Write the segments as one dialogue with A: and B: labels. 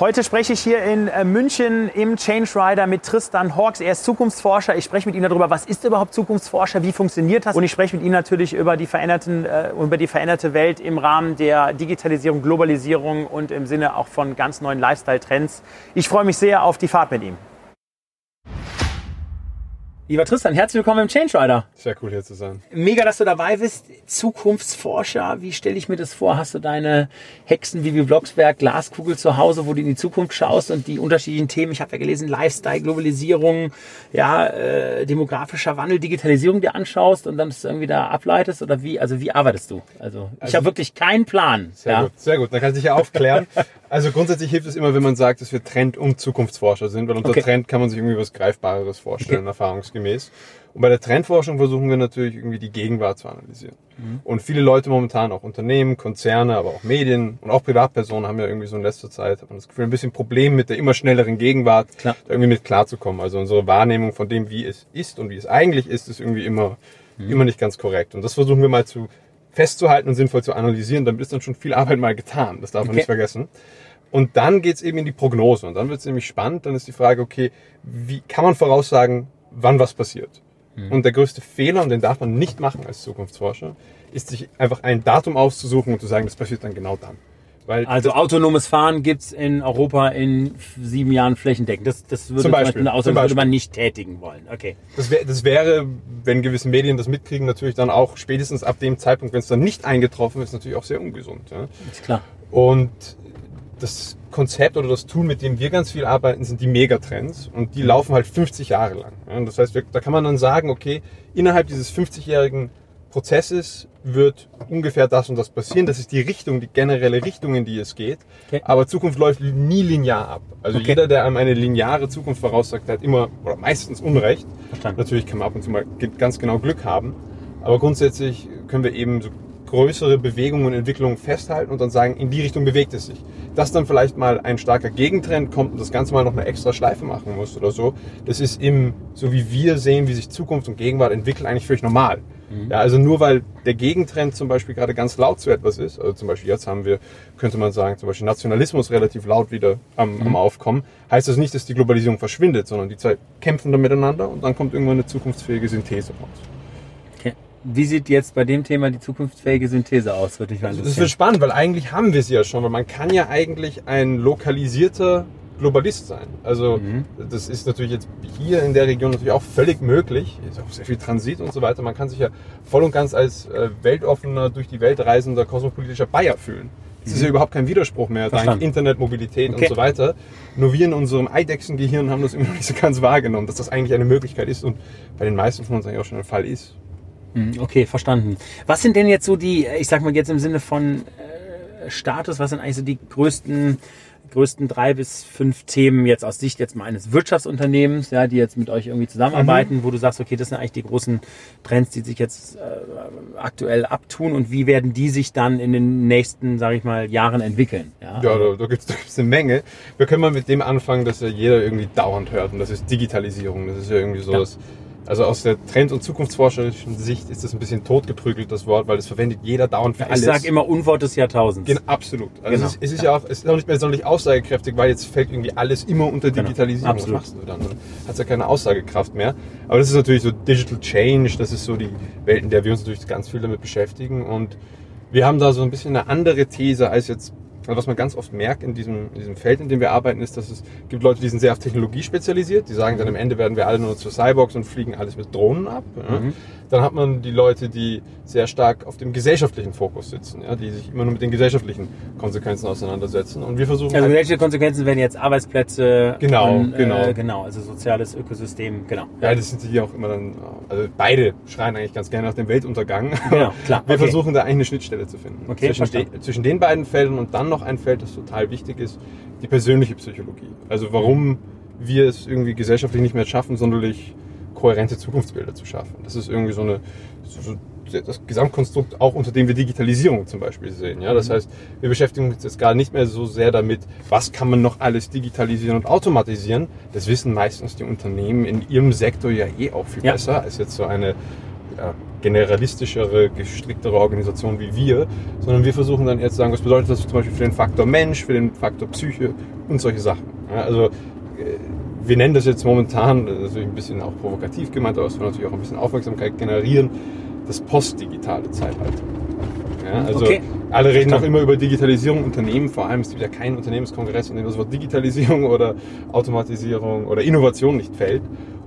A: Heute spreche ich hier in äh, München im Change Rider mit Tristan Hawks. Er ist Zukunftsforscher. Ich spreche mit ihm darüber, was ist überhaupt Zukunftsforscher, wie funktioniert das? Und ich spreche mit ihm natürlich über die, veränderten, äh, über die veränderte Welt im Rahmen der Digitalisierung, Globalisierung und im Sinne auch von ganz neuen Lifestyle-Trends. Ich freue mich sehr auf die Fahrt mit ihm. Lieber Tristan, herzlich willkommen im Change Rider.
B: Sehr cool hier zu sein.
A: Mega, dass du dabei bist. Zukunftsforscher, wie stelle ich mir das vor? Hast du deine Hexen wie Blocksberg Glaskugel zu Hause, wo du in die Zukunft schaust und die unterschiedlichen Themen, ich habe ja gelesen, Lifestyle, Globalisierung, ja, äh, demografischer Wandel, Digitalisierung dir anschaust und dann das irgendwie da ableitest oder wie, also wie arbeitest du? Also ich also, habe wirklich keinen Plan.
B: Sehr ja. gut, sehr gut. Dann kannst du dich ja aufklären. Also grundsätzlich hilft es immer, wenn man sagt, dass wir Trend- und Zukunftsforscher sind, weil unter okay. Trend kann man sich irgendwie was Greifbareres vorstellen, okay. erfahrungsgemäß. Und bei der Trendforschung versuchen wir natürlich irgendwie die Gegenwart zu analysieren. Mhm. Und viele Leute momentan, auch Unternehmen, Konzerne, aber auch Medien und auch Privatpersonen haben ja irgendwie so in letzter Zeit, hat man das Gefühl, ein bisschen Problem mit der immer schnelleren Gegenwart, Klar. da irgendwie mit klarzukommen. Also unsere Wahrnehmung von dem, wie es ist und wie es eigentlich ist, ist irgendwie immer, mhm. immer nicht ganz korrekt. Und das versuchen wir mal zu festzuhalten und sinnvoll zu analysieren, damit ist dann schon viel Arbeit mal getan. Das darf man okay. nicht vergessen. Und dann geht's eben in die Prognose. Und dann wird's nämlich spannend. Dann ist die Frage, okay, wie kann man voraussagen, wann was passiert? Mhm. Und der größte Fehler, und den darf man nicht machen als Zukunftsforscher, ist sich einfach ein Datum auszusuchen und zu sagen, das passiert dann genau dann.
A: Weil also autonomes Fahren gibt's in Europa in sieben Jahren flächendeckend. Das, das würde, Beispiel, man, außer würde man nicht tätigen wollen. Okay.
B: Das, wär, das wäre, wenn gewisse Medien das mitkriegen, natürlich dann auch spätestens ab dem Zeitpunkt, wenn es dann nicht eingetroffen ist, natürlich auch sehr ungesund. Ja?
A: Ist klar.
B: Und das Konzept oder das Tool, mit dem wir ganz viel arbeiten, sind die Megatrends und die laufen halt 50 Jahre lang. Ja? Das heißt, da kann man dann sagen, okay, innerhalb dieses 50-jährigen Prozesses wird ungefähr das und das passieren. Das ist die Richtung, die generelle Richtung, in die es geht. Okay. Aber Zukunft läuft nie linear ab. Also okay. jeder, der einem eine lineare Zukunft voraussagt, hat immer oder meistens Unrecht. Verstanden. Natürlich kann man ab und zu mal ganz genau Glück haben. Aber grundsätzlich können wir eben so größere Bewegungen und Entwicklungen festhalten und dann sagen, in die Richtung bewegt es sich. Dass dann vielleicht mal ein starker Gegentrend kommt und das Ganze mal noch eine extra Schleife machen muss oder so, das ist im, so wie wir sehen, wie sich Zukunft und Gegenwart entwickeln, eigentlich völlig normal. Mhm. Ja, also nur weil der Gegentrend zum Beispiel gerade ganz laut zu etwas ist, also zum Beispiel jetzt haben wir, könnte man sagen, zum Beispiel Nationalismus relativ laut wieder am, mhm. am Aufkommen, heißt das nicht, dass die Globalisierung verschwindet, sondern die zwei kämpfen dann miteinander und dann kommt irgendwann eine zukunftsfähige Synthese raus.
A: Okay. Wie sieht jetzt bei dem Thema die zukunftsfähige Synthese aus, würde ich mal
B: Das wird spannend, weil eigentlich haben wir sie ja schon, weil man kann ja eigentlich ein lokalisierter Globalist sein. Also mhm. das ist natürlich jetzt hier in der Region natürlich auch völlig möglich. Ist auch sehr viel Transit und so weiter. Man kann sich ja voll und ganz als äh, weltoffener, durch die Welt reisender, kosmopolitischer Bayer fühlen. Das ist ja mhm. überhaupt kein Widerspruch mehr, dank Internet, Mobilität okay. und so weiter. Nur wir in unserem Eidechsengehirn haben das immer noch nicht so ganz wahrgenommen, dass das eigentlich eine Möglichkeit ist und bei den meisten von uns eigentlich auch schon ein Fall ist.
A: Mhm, okay, verstanden. Was sind denn jetzt so die, ich sag mal jetzt im Sinne von äh, Status, was sind eigentlich so die größten größten drei bis fünf Themen jetzt aus Sicht jetzt mal eines Wirtschaftsunternehmens, ja, die jetzt mit euch irgendwie zusammenarbeiten, mhm. wo du sagst, okay, das sind eigentlich die großen Trends, die sich jetzt äh, aktuell abtun und wie werden die sich dann in den nächsten, sage ich mal, Jahren entwickeln?
B: Ja, ja da, da gibt es eine Menge. Wir können mal mit dem anfangen, dass ja jeder irgendwie dauernd hört und das ist Digitalisierung. Das ist ja irgendwie so ja. das also aus der Trend- und zukunftsforscherischen Sicht ist das ein bisschen totgeprügelt, das Wort, weil das verwendet jeder dauernd für alles.
A: Ich sage immer Unwort des Jahrtausends.
B: Genau, absolut. Also genau. es, ist, es ist ja. ja. auch, es ist auch nicht mehr sonderlich aussagekräftig, weil jetzt fällt irgendwie alles immer unter genau. Digitalisierung.
A: Genau.
B: Was machst du dann? Dann hat es ja keine Aussagekraft mehr. Aber das ist natürlich so Digital Change, das ist so die Welt, in der wir uns natürlich ganz viel damit beschäftigen. Und wir haben da so ein bisschen eine andere These als jetzt also was man ganz oft merkt in diesem, in diesem Feld, in dem wir arbeiten, ist, dass es gibt Leute, die sind sehr auf Technologie spezialisiert. Die sagen dann am Ende werden wir alle nur zu Cyborgs und fliegen alles mit Drohnen ab. Mhm. Dann hat man die Leute, die sehr stark auf dem gesellschaftlichen Fokus sitzen, ja, die sich immer nur mit den gesellschaftlichen Konsequenzen auseinandersetzen. Und wir versuchen.
A: Also welche Konsequenzen werden jetzt Arbeitsplätze?
B: Genau, und, genau.
A: Äh, genau, also soziales Ökosystem, genau.
B: Ja, das sind die auch immer dann, also beide schreien eigentlich ganz gerne nach dem Weltuntergang.
A: Genau, klar.
B: Wir okay. versuchen da eigentlich eine Schnittstelle zu finden.
A: Okay,
B: zwischen, de, zwischen den beiden Feldern und dann noch ein Feld, das total wichtig ist, die persönliche Psychologie. Also warum wir es irgendwie gesellschaftlich nicht mehr schaffen, sonderlich kohärente Zukunftsbilder zu schaffen. Das ist irgendwie so eine, so das Gesamtkonstrukt auch unter dem wir Digitalisierung zum Beispiel sehen. Ja, das mhm. heißt, wir beschäftigen uns jetzt gar nicht mehr so sehr damit, was kann man noch alles digitalisieren und automatisieren. Das wissen meistens die Unternehmen in ihrem Sektor ja eh auch viel ja. besser als jetzt so eine ja, generalistischere, gestricktere Organisation wie wir, sondern wir versuchen dann eher zu sagen, was bedeutet das zum Beispiel für den Faktor Mensch, für den Faktor Psyche und solche Sachen. Ja, also wir nennen das jetzt momentan, das ist natürlich ein bisschen auch provokativ gemeint, aber es soll natürlich auch ein bisschen Aufmerksamkeit generieren, das postdigitale Zeitalter. Ja, also okay. alle reden auch immer über Digitalisierung Unternehmen, vor allem es gibt ja kein Unternehmenskongress, in dem das Wort Digitalisierung oder Automatisierung oder Innovation nicht fällt.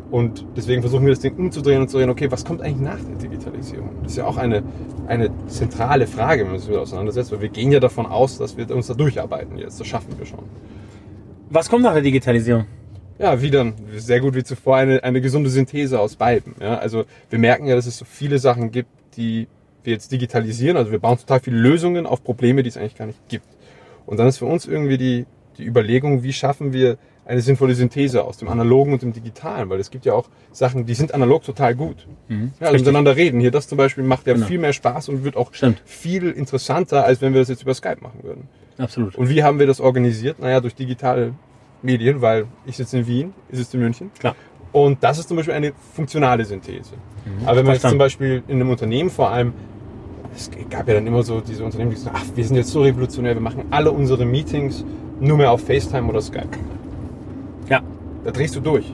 B: Und deswegen versuchen wir das Ding umzudrehen und zu reden, okay, was kommt eigentlich nach der Digitalisierung? Das ist ja auch eine, eine zentrale Frage, wenn man sich damit auseinandersetzt, weil wir gehen ja davon aus, dass wir uns da durcharbeiten jetzt. Das schaffen wir schon.
A: Was kommt nach der Digitalisierung?
B: Ja, wieder sehr gut wie zuvor eine, eine gesunde Synthese aus beiden. Ja, also wir merken ja, dass es so viele Sachen gibt, die wir jetzt digitalisieren. Also wir bauen total viele Lösungen auf Probleme, die es eigentlich gar nicht gibt. Und dann ist für uns irgendwie die, die Überlegung, wie schaffen wir eine sinnvolle Synthese aus dem Analogen und dem Digitalen, weil es gibt ja auch Sachen, die sind analog total gut. Mhm, ja, also miteinander reden. Hier, das zum Beispiel macht ja genau. viel mehr Spaß und wird auch Stimmt. viel interessanter, als wenn wir das jetzt über Skype machen würden.
A: Absolut.
B: Und wie haben wir das organisiert? Naja, durch digitale Medien, weil ich sitze in Wien, ich sitze in München.
A: Klar.
B: Und das ist zum Beispiel eine funktionale Synthese. Mhm, Aber wenn man jetzt zum Beispiel in einem Unternehmen vor allem, es gab ja dann immer so diese Unternehmen, die sagen, ach, wir sind jetzt so revolutionär, wir machen alle unsere Meetings nur mehr auf FaceTime oder Skype.
A: Ja.
B: Da drehst du durch.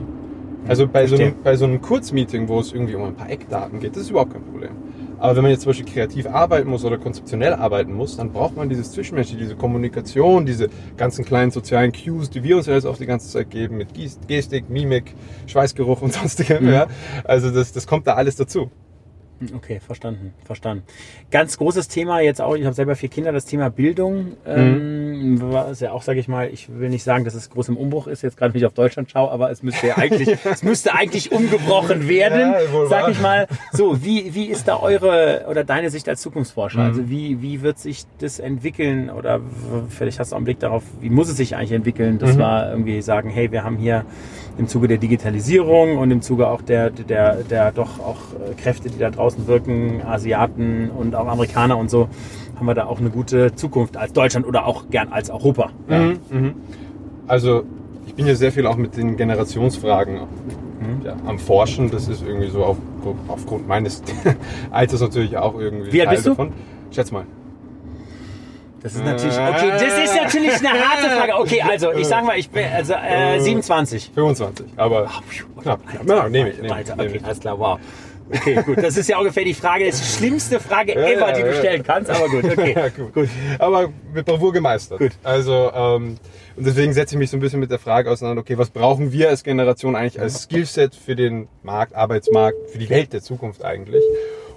B: Also bei so, einem, bei so einem Kurzmeeting, wo es irgendwie um ein paar Eckdaten geht, das ist überhaupt kein Problem. Aber wenn man jetzt zum Beispiel kreativ arbeiten muss oder konzeptionell arbeiten muss, dann braucht man dieses Zwischenmenschliche, diese Kommunikation, diese ganzen kleinen sozialen Cues, die wir uns ja jetzt auch die ganze Zeit geben, mit Gestik, Mimik, Schweißgeruch und sonstigem. Mhm. Ja. Also das, das kommt da alles dazu.
A: Okay, verstanden, verstanden. Ganz großes Thema jetzt auch, ich habe selber vier Kinder, das Thema Bildung, ähm, mhm. was ja auch, sage ich mal, ich will nicht sagen, dass es groß im Umbruch ist, jetzt gerade wenn ich auf Deutschland schaue, aber es müsste ja eigentlich, es müsste eigentlich umgebrochen werden, ja, sag ich mal. So, wie, wie ist da eure oder deine Sicht als Zukunftsforscher? Mhm. Also wie, wie wird sich das entwickeln oder vielleicht hast du auch einen Blick darauf, wie muss es sich eigentlich entwickeln, dass mhm. wir irgendwie sagen, hey, wir haben hier im Zuge der Digitalisierung und im Zuge auch der, der, der doch auch äh, Kräfte, die da draußen wirken, Asiaten und auch Amerikaner und so, haben wir da auch eine gute Zukunft als Deutschland oder auch gern als Europa.
B: Ja. Mhm, mhm. Also ich bin ja sehr viel auch mit den Generationsfragen mhm. ja, am Forschen. Das ist irgendwie so auf, aufgrund meines Alters natürlich auch irgendwie
A: Wie alt bist du? davon.
B: Schätz mal.
A: Das ist natürlich, okay, das ist natürlich eine harte Frage. Okay, also ich sag mal, ich bin also äh, 27.
B: 25, aber oh, knapp.
A: Alter, ja, nehme ich. Nehm, Alter, okay, nehm alles klar, wow. Okay, gut. Das ist ja ungefähr die Frage, die schlimmste Frage ja, ever, ja, die du stellen kannst, aber gut, okay. Ja,
B: gut. gut. Aber mit Bravour gemeistert. Gut. Also, ähm, und deswegen setze ich mich so ein bisschen mit der Frage auseinander, okay, was brauchen wir als Generation eigentlich als Skillset für den Markt, Arbeitsmarkt, für die Welt der Zukunft eigentlich?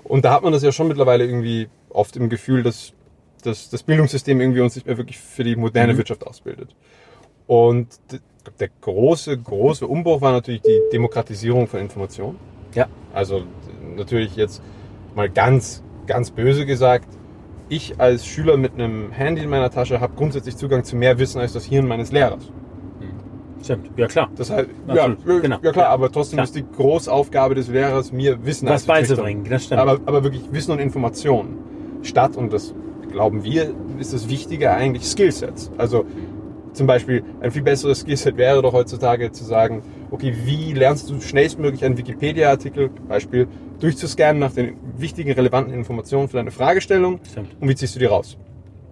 B: Und da hat man das ja schon mittlerweile irgendwie oft im Gefühl, dass das, das Bildungssystem irgendwie uns nicht mehr wirklich für die moderne mhm. Wirtschaft ausbildet. Und der große, große Umbruch war natürlich die Demokratisierung von Informationen.
A: Ja.
B: Also natürlich jetzt mal ganz, ganz böse gesagt, ich als Schüler mit einem Handy in meiner Tasche habe grundsätzlich Zugang zu mehr Wissen als das Hirn meines Lehrers.
A: Mhm. Stimmt, ja klar.
B: Das heißt, ja, genau. ja klar, aber trotzdem klar. ist die Großaufgabe des Lehrers, mir Wissen
A: Was beizubringen. Das stimmt.
B: Aber, aber wirklich Wissen und Informationen. Statt, und das glauben wir, ist das Wichtige eigentlich Skillsets. Also zum Beispiel ein viel besseres Skillset wäre doch heutzutage zu sagen, okay, wie lernst du schnellstmöglich einen Wikipedia-Artikel, Beispiel, durchzuscannen nach den wichtigen, relevanten Informationen für deine Fragestellung Stimmt. und wie ziehst du die raus?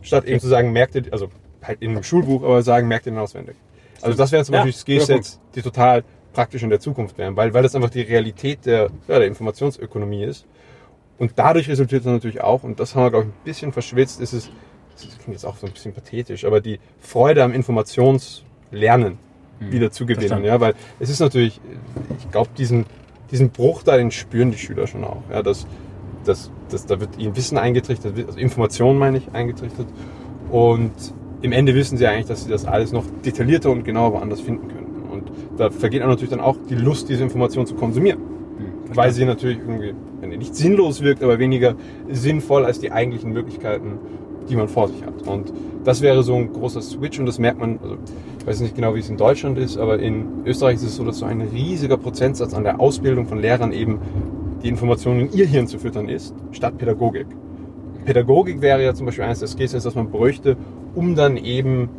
B: Statt eben zu sagen, merk dir, also halt in einem Schulbuch, aber sagen, merk dir den auswendig. Also das wären zum Beispiel ja, Skillsets, die total praktisch in der Zukunft wären, weil, weil das einfach die Realität der, ja, der Informationsökonomie ist. Und dadurch resultiert dann natürlich auch, und das haben wir, glaube ich, ein bisschen verschwitzt, ist es, das klingt jetzt auch so ein bisschen pathetisch, aber die Freude am Informationslernen hm, wieder zu gewinnen. Ja, weil es ist natürlich, ich glaube, diesen, diesen Bruch da, den spüren die Schüler schon auch. Ja, dass, dass, dass da wird ihnen Wissen eingetrichtert, also Informationen meine ich, eingetrichtert. Und im Ende wissen sie eigentlich, dass sie das alles noch detaillierter und genauer woanders finden können. Und da vergeht dann natürlich dann auch die Lust, diese Informationen zu konsumieren. Weil sie natürlich irgendwie nicht sinnlos wirkt, aber weniger sinnvoll als die eigentlichen Möglichkeiten die man vor sich hat. Und das wäre so ein großer Switch und das merkt man, also ich weiß nicht genau, wie es in Deutschland ist, aber in Österreich ist es so, dass so ein riesiger Prozentsatz an der Ausbildung von Lehrern eben die Informationen in ihr Hirn zu füttern ist, statt Pädagogik. Pädagogik wäre ja zum Beispiel eines der Skills, das man bräuchte, um dann eben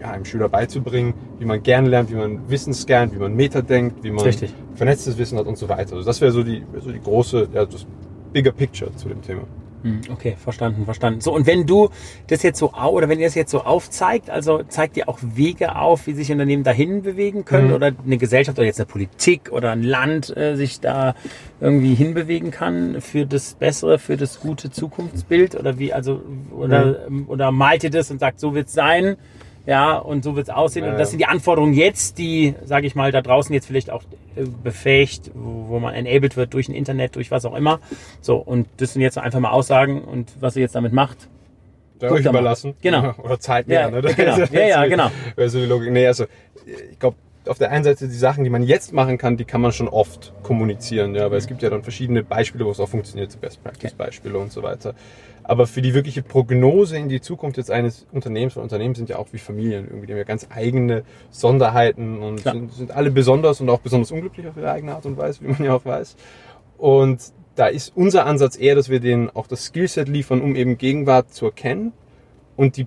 B: ja, einem Schüler beizubringen, wie man gerne lernt, wie man Wissen scannt, wie man Meta denkt, wie man
A: Richtig.
B: vernetztes Wissen hat und so weiter. Also das wäre so die, so die große, ja, das bigger picture zu dem Thema.
A: Hm, Okay, verstanden, verstanden. So, und wenn du das jetzt so, oder wenn ihr das jetzt so aufzeigt, also zeigt ihr auch Wege auf, wie sich Unternehmen dahin bewegen können
B: Mhm.
A: oder eine Gesellschaft oder jetzt eine Politik oder ein Land äh, sich da irgendwie hinbewegen kann für das bessere, für das gute Zukunftsbild oder wie, also, oder, ähm, oder malt ihr das und sagt, so wird's sein, ja, und so wird's aussehen
B: Ja,
A: und das
B: ja.
A: sind die Anforderungen jetzt, die, sage ich mal, da draußen jetzt vielleicht auch äh, befähigt, wo, wo man enabled wird durch ein Internet, durch was auch immer. So, und das sind jetzt einfach mal Aussagen und was ihr jetzt damit macht.
B: Da euch überlassen.
A: Genau.
B: Oder Zeit mir.
A: Ja,
B: ne?
A: genau. Ja, ja, genau.
B: Also die Logik. Nee, also ich glaube, auf der einen Seite die Sachen, die man jetzt machen kann, die kann man schon oft kommunizieren, ja, aber es gibt ja dann verschiedene Beispiele, wo es auch funktioniert, so Best Practice Beispiele und so weiter. Aber für die wirkliche Prognose in die Zukunft jetzt eines Unternehmens, weil Unternehmen sind ja auch wie Familien irgendwie, die haben ja ganz eigene Sonderheiten und sind, sind alle besonders und auch besonders unglücklich auf ihre eigene Art und Weise, wie man ja auch weiß. Und da ist unser Ansatz eher, dass wir denen auch das Skillset liefern, um eben Gegenwart zu erkennen. Und die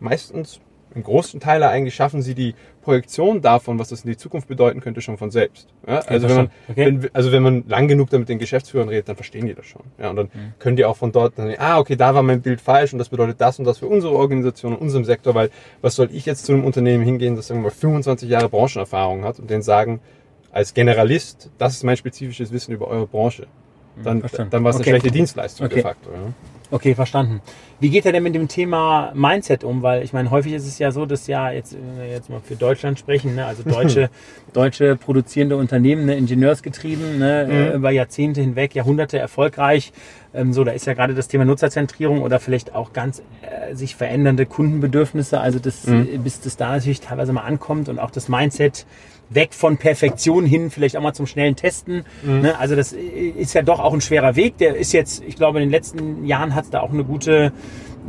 B: meistens, im großen Teil eigentlich schaffen sie die Projektion davon, was das in die Zukunft bedeuten könnte, schon von selbst. Ja, also, wenn man,
A: verstanden.
B: wenn, also wenn man lang genug da mit den Geschäftsführern redet, dann verstehen die das schon. Ja, und dann
A: Mhm.
B: können die auch von dort dann, ah, okay, da war mein Bild falsch und das bedeutet das und das für unsere Organisation und unserem Sektor, weil was soll ich jetzt zu einem Unternehmen hingehen, das sagen wir mal 25 Jahre Branchenerfahrung hat und denen sagen, als Generalist, das ist mein spezifisches Wissen über eure Branche. Dann,
A: Mhm, Verstanden.
B: dann war es eine
A: Okay.
B: schlechte Dienstleistung
A: Okay.
B: de facto. Ja.
A: Okay, verstanden. Wie geht er denn mit dem Thema Mindset um? Weil ich meine, häufig ist es ja so, dass ja jetzt, wenn wir jetzt mal für Deutschland sprechen, ne, also deutsche, deutsche produzierende Unternehmen, ne, ingenieursgetrieben, ne,
B: Mhm.
A: äh, über Jahrzehnte hinweg, Jahrhunderte erfolgreich. Ähm, so, da ist ja gerade das Thema Nutzerzentrierung oder vielleicht auch ganz äh, sich verändernde Kundenbedürfnisse, also das,
B: Mhm.
A: äh, bis das da natürlich teilweise mal ankommt und auch das Mindset weg von Perfektion hin, vielleicht auch mal zum schnellen Testen.
B: Mhm.
A: Ne? Also das ist ja doch auch ein schwerer Weg. Der ist jetzt, ich glaube, in den letzten Jahren hat es da auch eine gute,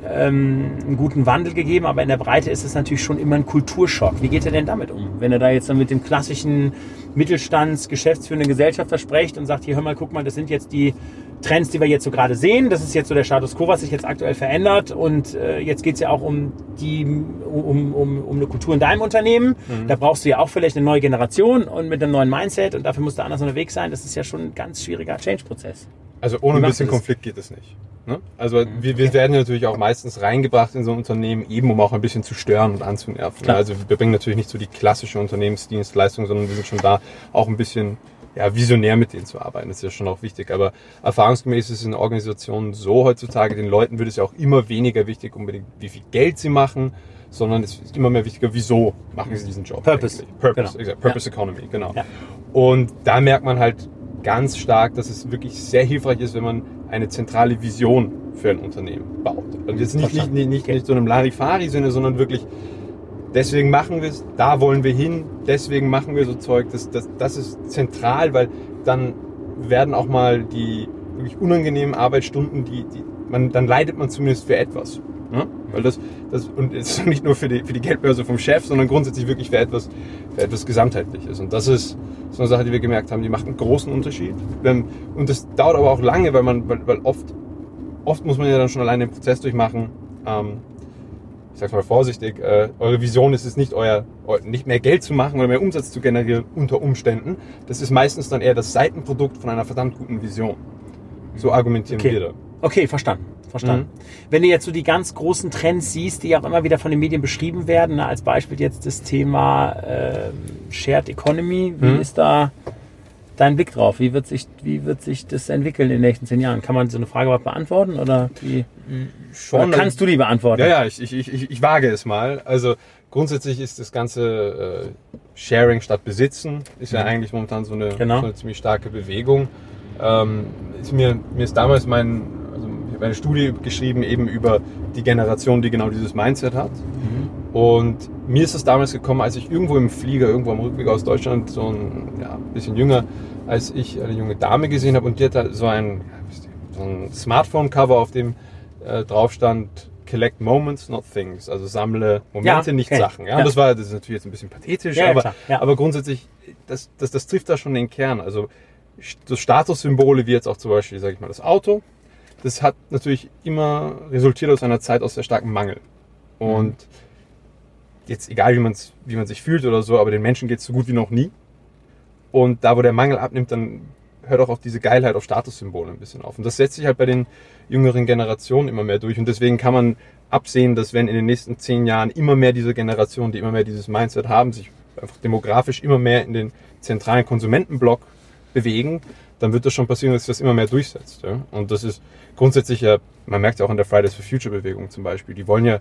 A: ähm, einen guten Wandel gegeben, aber in der Breite ist es natürlich schon immer ein Kulturschock. Wie geht er denn damit um? Wenn er da jetzt dann mit dem klassischen Mittelstands geschäftsführenden Gesellschafter spricht und sagt, hier hör mal, guck mal, das sind jetzt die Trends, die wir jetzt so gerade sehen. Das ist jetzt so der Status quo, was sich jetzt aktuell verändert. Und äh, jetzt geht es ja auch um die, um, um, um eine Kultur in deinem Unternehmen. Da brauchst du ja auch vielleicht eine neue Generation und mit einem neuen Mindset und dafür musst du anders unterwegs sein. Das ist ja schon ein ganz schwieriger Change-Prozess.
B: Also ohne ein bisschen? Konflikt geht es nicht. Ne? Also wir, wir werden natürlich auch meistens reingebracht in so ein Unternehmen, eben um auch ein bisschen zu stören und anzunerven.
A: Klar.
B: Also wir bringen natürlich nicht so die klassische Unternehmensdienstleistung, sondern wir sind schon da auch ein bisschen ja, visionär mit denen zu arbeiten. Das ist ja schon auch wichtig. Aber erfahrungsgemäß ist es in Organisationen so heutzutage, den Leuten wird es ja auch immer weniger wichtig, unbedingt wie viel Geld sie machen, sondern es ist immer mehr wichtiger, wieso machen sie diesen Job.
A: Purpose.
B: eigentlich. Purpose,
A: Genau.
B: Purpose Economy, genau.
A: Ja.
B: Und da merkt man halt ganz stark, dass es wirklich sehr hilfreich ist, wenn man eine zentrale Vision für ein Unternehmen baut. Und jetzt nicht, nicht, nicht, nicht,
A: Okay.
B: nicht so einem Larifari-Sinne, sondern wirklich, deswegen machen wir es, da wollen wir hin, deswegen machen wir so Zeug. Das, das, das ist zentral, weil dann werden auch mal die wirklich unangenehmen Arbeitsstunden, die, die man, dann leidet man zumindest für etwas. Ne? Weil das, das, und es ist nicht nur für die, für die Geldbörse vom Chef, sondern grundsätzlich wirklich für etwas, für etwas Gesamtheitliches. Und das ist so eine Sache, die wir gemerkt haben, die macht einen großen Unterschied. Wenn- Und das dauert aber auch lange, weil man, weil, weil oft, oft muss man ja dann schon alleine den Prozess durchmachen. Ähm, ich sag's mal vorsichtig, äh, eure Vision ist es nicht, euer, eu, nicht mehr Geld zu machen oder mehr Umsatz zu generieren unter Umständen. Das ist meistens dann eher das Seitenprodukt von einer verdammt guten Vision. So argumentieren
A: Okay.
B: wir da.
A: Okay, verstanden. Verstanden.
B: Mhm.
A: Wenn du jetzt so die ganz großen Trends siehst, die auch immer wieder von den Medien beschrieben werden, ne, als Beispiel jetzt das Thema äh, Shared Economy, wie
B: Mhm.
A: ist da dein Blick drauf? Wie wird, sich, wie wird sich das entwickeln in den nächsten zehn Jahren? Kann man so eine Frage überhaupt beantworten oder, wie,
B: Schon,
A: oder kannst du die beantworten?
B: Ja, ja, ich, ich, ich, ich wage es mal. Also grundsätzlich ist das ganze äh, Sharing statt Besitzen, ist ja eigentlich momentan so eine,
A: Genau.
B: so eine ziemlich starke Bewegung. Ähm, ist mir, mir ist damals mein, also ich habe eine Studie geschrieben eben über die Generation, die genau dieses Mindset hat. Und mir ist es damals gekommen, als ich irgendwo im Flieger, irgendwo am Rückweg aus Deutschland, so ein ja, bisschen jünger, als ich eine junge Dame gesehen habe und die hatte so ein, so ein Smartphone-Cover, auf dem äh, drauf stand, collect moments, not things. Also sammle Momente,
A: Ja,
B: nicht
A: okay.
B: Sachen. Ja,
A: Ja.
B: Und das war, das ist natürlich jetzt ein bisschen pathetisch,
A: Ja,
B: aber, aber grundsätzlich, das, das, das trifft da schon den Kern. Also so Statussymbole wie jetzt auch zum Beispiel, sage ich mal, das Auto, das hat natürlich immer resultiert aus einer Zeit aus sehr starkem Mangel. Und jetzt egal, wie, man's, wie man sich fühlt oder so, aber den Menschen geht es so gut wie noch nie. Und da, wo der Mangel abnimmt, dann hört auch auf diese Geilheit auf Statussymbole ein bisschen auf. Und das setzt sich halt bei den jüngeren Generationen immer mehr durch. Und deswegen kann man absehen, dass wenn in den nächsten zehn Jahren immer mehr diese Generationen, die immer mehr dieses Mindset haben, sich einfach demografisch immer mehr in den zentralen Konsumentenblock bewegen, dann wird das schon passieren, dass sich das immer mehr durchsetzt. Ja? Und das ist grundsätzlich ja, man merkt ja auch in der Fridays for Future Bewegung zum Beispiel, die wollen ja,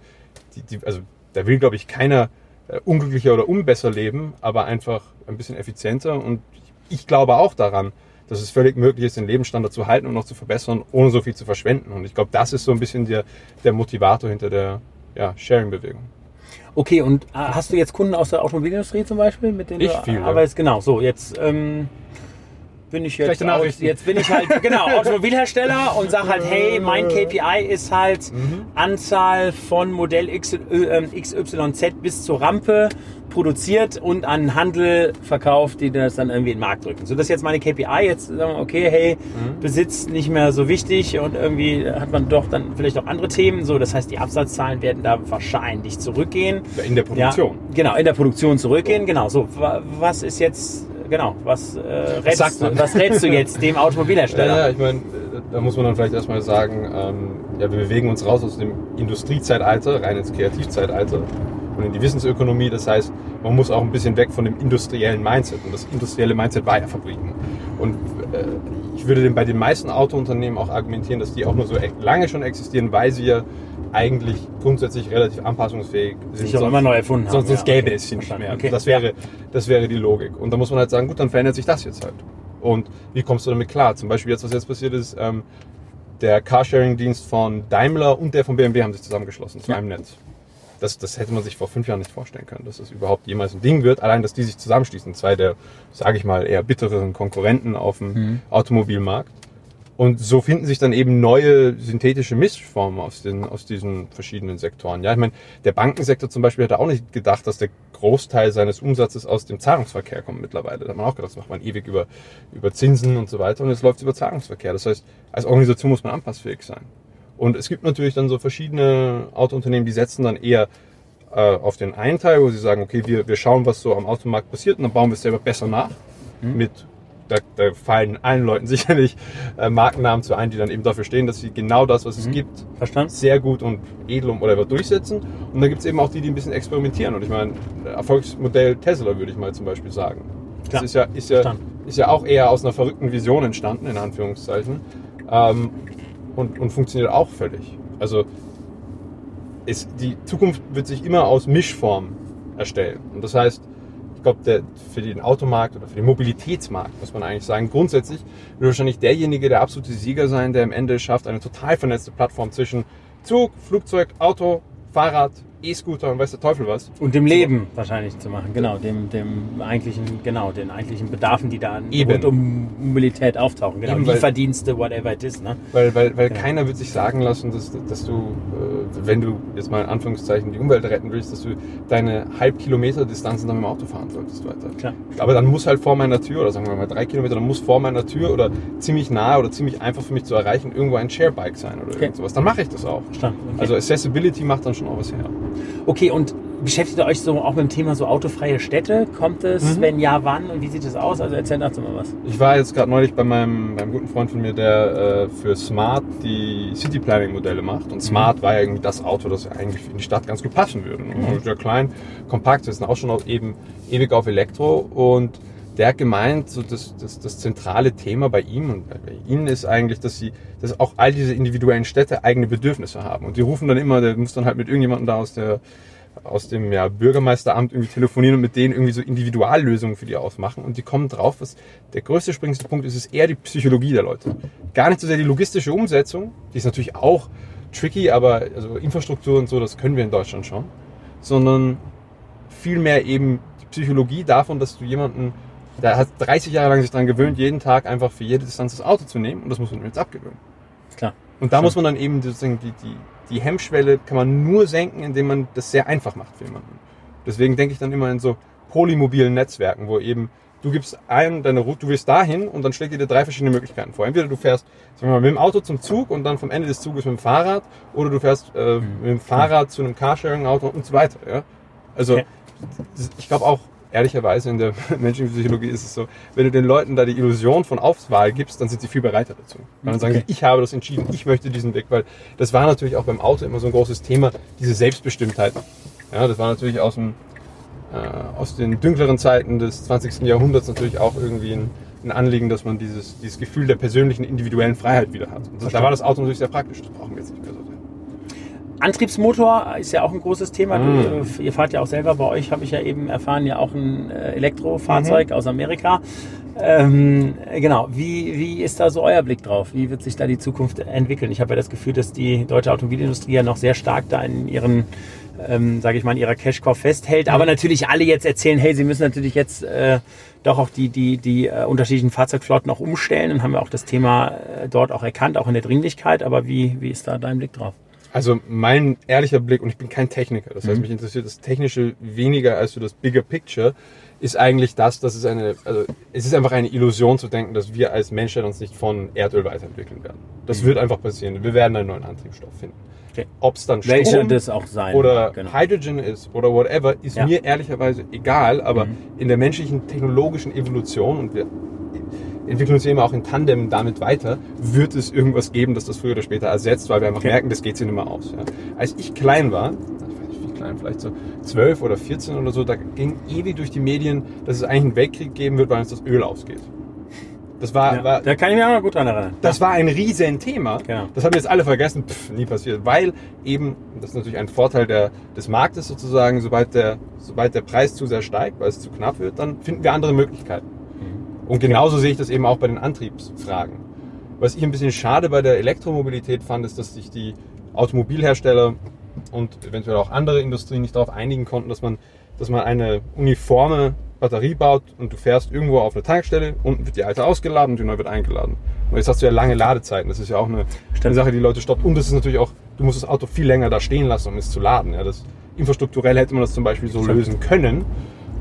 B: die, die, also da will, glaube ich, keiner äh, unglücklicher oder unbesser leben, aber einfach ein bisschen effizienter. Und ich glaube auch daran, dass es völlig möglich ist, den Lebensstandard zu halten und noch zu verbessern, ohne so viel zu verschwenden. Und ich glaube, das ist so ein bisschen der, der Motivator hinter der ja, Sharing-Bewegung.
A: Okay, und äh, hast du jetzt Kunden aus der Automobilindustrie zum Beispiel, mit denen
B: Ich
A: du
B: viele.
A: arbeitest? Genau, so, jetzt ähm, bin ich jetzt,
B: Nachrichten.
A: jetzt bin ich halt, genau, Automobilhersteller und sag halt, hey, mein KPI ist halt
B: Mhm.
A: Anzahl von Modell X, äh, XYZ bis zur Rampe produziert und an Handel verkauft, die das dann irgendwie in den Markt drücken. So, das ist jetzt meine KPI. Jetzt sagen wir, okay, hey,
B: Mhm.
A: Besitz nicht mehr so wichtig und irgendwie hat man doch dann vielleicht auch andere Themen. So, das heißt, die Absatzzahlen werden da wahrscheinlich zurückgehen.
B: In der Produktion.
A: Ja, genau, in der Produktion zurückgehen. Genau, so. wa- Was ist jetzt, genau, was, äh, rätst, du, was rätst du jetzt dem
B: Ja,
A: Automobilhersteller?
B: ja, ich meine, da muss man dann vielleicht erstmal sagen, ähm, ja, wir bewegen uns raus aus dem Industriezeitalter, rein ins Kreativzeitalter und in die Wissensökonomie. Das heißt, man muss auch ein bisschen weg von dem industriellen Mindset. Und das industrielle Mindset war ja Fabriken. Und äh, ich würde bei den meisten Autounternehmen auch argumentieren, dass die auch nur so e- lange schon existieren, weil sie ja eigentlich grundsätzlich relativ anpassungsfähig sind.
A: Sich auch immer neu erfunden haben.
B: Sonst,
A: ja,
B: gäbe
A: okay.
B: es sie nicht mehr.
A: Okay.
B: Das, wäre, das wäre die Logik. Und da muss man halt sagen, gut, dann verändert sich das jetzt halt. Und wie kommst du damit klar? Zum Beispiel jetzt, was jetzt passiert ist, ähm, der Carsharing-Dienst von Daimler und der von BMW haben sich zusammengeschlossen zu
A: Ja.
B: einem Netz. Das, das hätte man sich vor fünf Jahren nicht vorstellen können, dass das überhaupt jemals ein Ding wird. Allein, dass die sich zusammenschließen. Zwei der, sage ich mal, eher bittereren Konkurrenten auf dem
A: Mhm.
B: Automobilmarkt. Und so finden sich dann eben neue synthetische Mischformen aus, den, aus diesen verschiedenen Sektoren. Ja, ich meine, der Bankensektor zum Beispiel hätte auch nicht gedacht, dass der Großteil seines Umsatzes aus dem Zahlungsverkehr kommt mittlerweile. Da hat man auch gedacht, das macht man ewig über, über Zinsen und so weiter. Und jetzt läuft es über Zahlungsverkehr. Das heißt, als Organisation muss man anpassfähig sein. Und es gibt natürlich dann so verschiedene Autounternehmen, die setzen dann eher äh, auf den einen Teil, wo sie sagen, okay, wir, wir schauen, was so am Automarkt passiert und dann bauen wir es selber besser nach. Mit, da, da fallen allen Leuten sicherlich äh, Markennamen zu ein, die dann eben dafür stehen, dass sie genau das, was es gibt,
A: Verstanden?
B: sehr gut und edel und whatever durchsetzen. Und dann gibt es eben auch die, die ein bisschen experimentieren. Und ich meine, Erfolgsmodell Tesla würde ich mal zum Beispiel sagen. Das
A: Klar,
B: ist ja, ist, ja,
A: verstanden.
B: ist ja auch eher aus einer verrückten Vision entstanden, in Anführungszeichen. Ähm, und, und funktioniert auch völlig. Also ist, die Zukunft wird sich immer aus Mischformen erstellen. Und das heißt, ich glaube, für den Automarkt oder für den Mobilitätsmarkt, muss man eigentlich sagen, grundsätzlich wird wahrscheinlich derjenige der absolute Sieger sein, der am Ende schafft, eine total vernetzte Plattform zwischen Zug, Flugzeug, Auto, Fahrrad, E-Scooter und weiß der Teufel was.
A: Und dem Leben wahrscheinlich zu machen, genau, dem, dem eigentlichen, genau, den eigentlichen Bedarfen, die da an
B: Eben.
A: rund um Mobilität auftauchen. Genau,
B: Eben, weil-
A: Lieferdienste, whatever it is, ne?
B: Weil, weil, weil
A: Genau.
B: keiner wird sich sagen lassen, dass, dass du, äh, wenn du jetzt mal in Anführungszeichen die Umwelt retten willst, dass du deine Halbkilometer-Distanzen dann mit dem Auto fahren solltest weiter.
A: Klar.
B: Aber dann muss halt vor meiner Tür, oder sagen wir mal drei Kilometer, dann muss vor meiner Tür oder ziemlich nahe oder ziemlich einfach für mich zu erreichen, irgendwo ein Sharebike sein oder
A: Okay.
B: irgend sowas. Dann mache ich das auch.
A: Okay.
B: Also Accessibility macht dann schon auch was her.
A: Okay, und beschäftigt ihr euch so auch mit dem Thema so autofreie Städte? Kommt es?
B: Mhm.
A: Wenn ja, wann? Und wie sieht es aus? Also erzähl dazu mal was.
B: Ich war jetzt gerade neulich bei meinem, meinem guten Freund von mir, der äh, für Smart die City Planning Modelle macht. Und Smart war ja irgendwie das Auto, das eigentlich in die Stadt ganz gut passen würde.
A: Mhm.
B: Sehr klein, kompakt, wir sind auch schon auf eben, ewig auf Elektro. Und der gemeint, so das, das, das zentrale Thema bei ihm und bei bei ihnen ist eigentlich, dass sie, dass auch all diese individuellen Städte eigene Bedürfnisse haben. Und die rufen dann immer, der muss dann halt mit irgendjemandem da aus der aus dem ja, Bürgermeisteramt irgendwie telefonieren und mit denen irgendwie so Individuallösungen für die ausmachen. Und die kommen drauf, was der größte springendste Punkt ist, ist eher die Psychologie der Leute. Gar nicht so sehr die logistische Umsetzung, die ist natürlich auch tricky, aber also Infrastruktur und so, das können wir in Deutschland schon, sondern vielmehr eben die Psychologie davon, dass du jemanden, der hat 30 Jahre lang sich daran gewöhnt, jeden Tag einfach für jede Distanz das Auto zu nehmen und das muss man jetzt abgewöhnen.
A: Klar.
B: Und da muss man dann eben sozusagen die, die, die Hemmschwelle kann man nur senken, indem man das sehr einfach macht für jemanden. Deswegen denke ich dann immer in so polymobilen Netzwerken, wo eben du gibst ein, deine Route, du willst dahin und dann schlägt dir drei verschiedene Möglichkeiten vor. Entweder du fährst sagen wir mal, mit dem Auto zum Zug und dann vom Ende des Zuges mit dem Fahrrad oder du fährst äh, mhm. mit dem Fahrrad zu einem Carsharing-Auto und so weiter. Ja? Also okay. ich glaube auch, ehrlicherweise in der menschlichen Psychologie ist es so, wenn du den Leuten da die Illusion von Auswahl gibst, dann sind sie viel bereiter dazu. Dann sagen okay. sie, ich habe das entschieden, ich möchte diesen Weg, weil das war natürlich auch beim Auto immer so ein großes Thema, diese Selbstbestimmtheit. Ja, das war natürlich aus dem äh, aus den dünkleren Zeiten des 20. Jahrhunderts natürlich auch irgendwie ein, ein Anliegen, dass man dieses, dieses Gefühl der persönlichen, individuellen Freiheit wieder hat. Und da war das Auto natürlich sehr praktisch, das brauchen wir jetzt nicht mehr so sehr.
A: Antriebsmotor ist ja auch ein großes Thema. Mm. Du, ihr fahrt ja auch selber, bei euch habe ich ja eben erfahren, ja auch ein äh, Elektrofahrzeug mhm. aus Amerika. Ähm, genau, wie, wie ist da so euer Blick drauf? Wie wird sich da die Zukunft entwickeln? Ich habe ja das Gefühl, dass die deutsche Automobilindustrie ja noch sehr stark da in ihren ähm, sage ich mal, in ihrer Cash-Cow festhält. Aber mhm. natürlich alle jetzt erzählen, hey, sie müssen natürlich jetzt äh, doch auch die, die, die äh, unterschiedlichen Fahrzeugflotten auch umstellen. Und haben wir auch das Thema äh, dort auch erkannt, auch in der Dringlichkeit. Aber wie, wie ist da dein Blick drauf?
B: Also mein ehrlicher Blick, und ich bin kein Techniker, das heißt, mhm. mich interessiert das Technische weniger als so das Bigger Picture, ist eigentlich das, dass es eine, also es ist einfach eine Illusion zu denken, dass wir als Menschheit uns nicht von Erdöl weiterentwickeln werden. Das mhm. wird einfach passieren. Wir werden einen neuen Antriebsstoff finden. Okay. Ob es dann
A: Strom das auch sein
B: oder genau. Hydrogen ist oder whatever, ist ja. mir ehrlicherweise egal. Aber mhm. in der menschlichen technologischen Evolution und wir entwickeln uns immer auch in Tandem damit weiter, wird es irgendwas geben, das das früher oder später ersetzt, weil wir einfach okay. merken, das geht sich nicht mehr aus. Ja. Als ich klein war, vielleicht so 12 oder 14 oder so, da ging ewig durch die Medien, dass es eigentlich einen Weltkrieg geben wird, weil uns das Öl ausgeht. Das war,
A: ja,
B: war,
A: da kann ich mich auch noch gut dran erinnern.
B: Das war ein riesen Thema. Genau. Das haben jetzt alle vergessen. Pff, nie passiert. Weil eben, das ist natürlich ein Vorteil der, des Marktes sozusagen, sobald der, sobald der Preis zu sehr steigt, weil es zu knapp wird, dann finden wir andere Möglichkeiten. Und genauso sehe ich das eben auch bei den Antriebsfragen. Was ich ein bisschen schade bei der Elektromobilität fand, ist, dass sich die Automobilhersteller und eventuell auch andere Industrien nicht darauf einigen konnten, dass man, dass man eine uniforme Batterie baut und du fährst irgendwo auf eine Tankstelle, unten wird die alte ausgeladen und die neue wird eingeladen. Und jetzt hast du ja lange Ladezeiten. Das ist ja auch eine, eine Sache, die Leute stoppt. Und das ist natürlich auch, du musst das Auto viel länger da stehen lassen, um es zu laden. Ja, das, infrastrukturell hätte man das zum Beispiel so lösen können.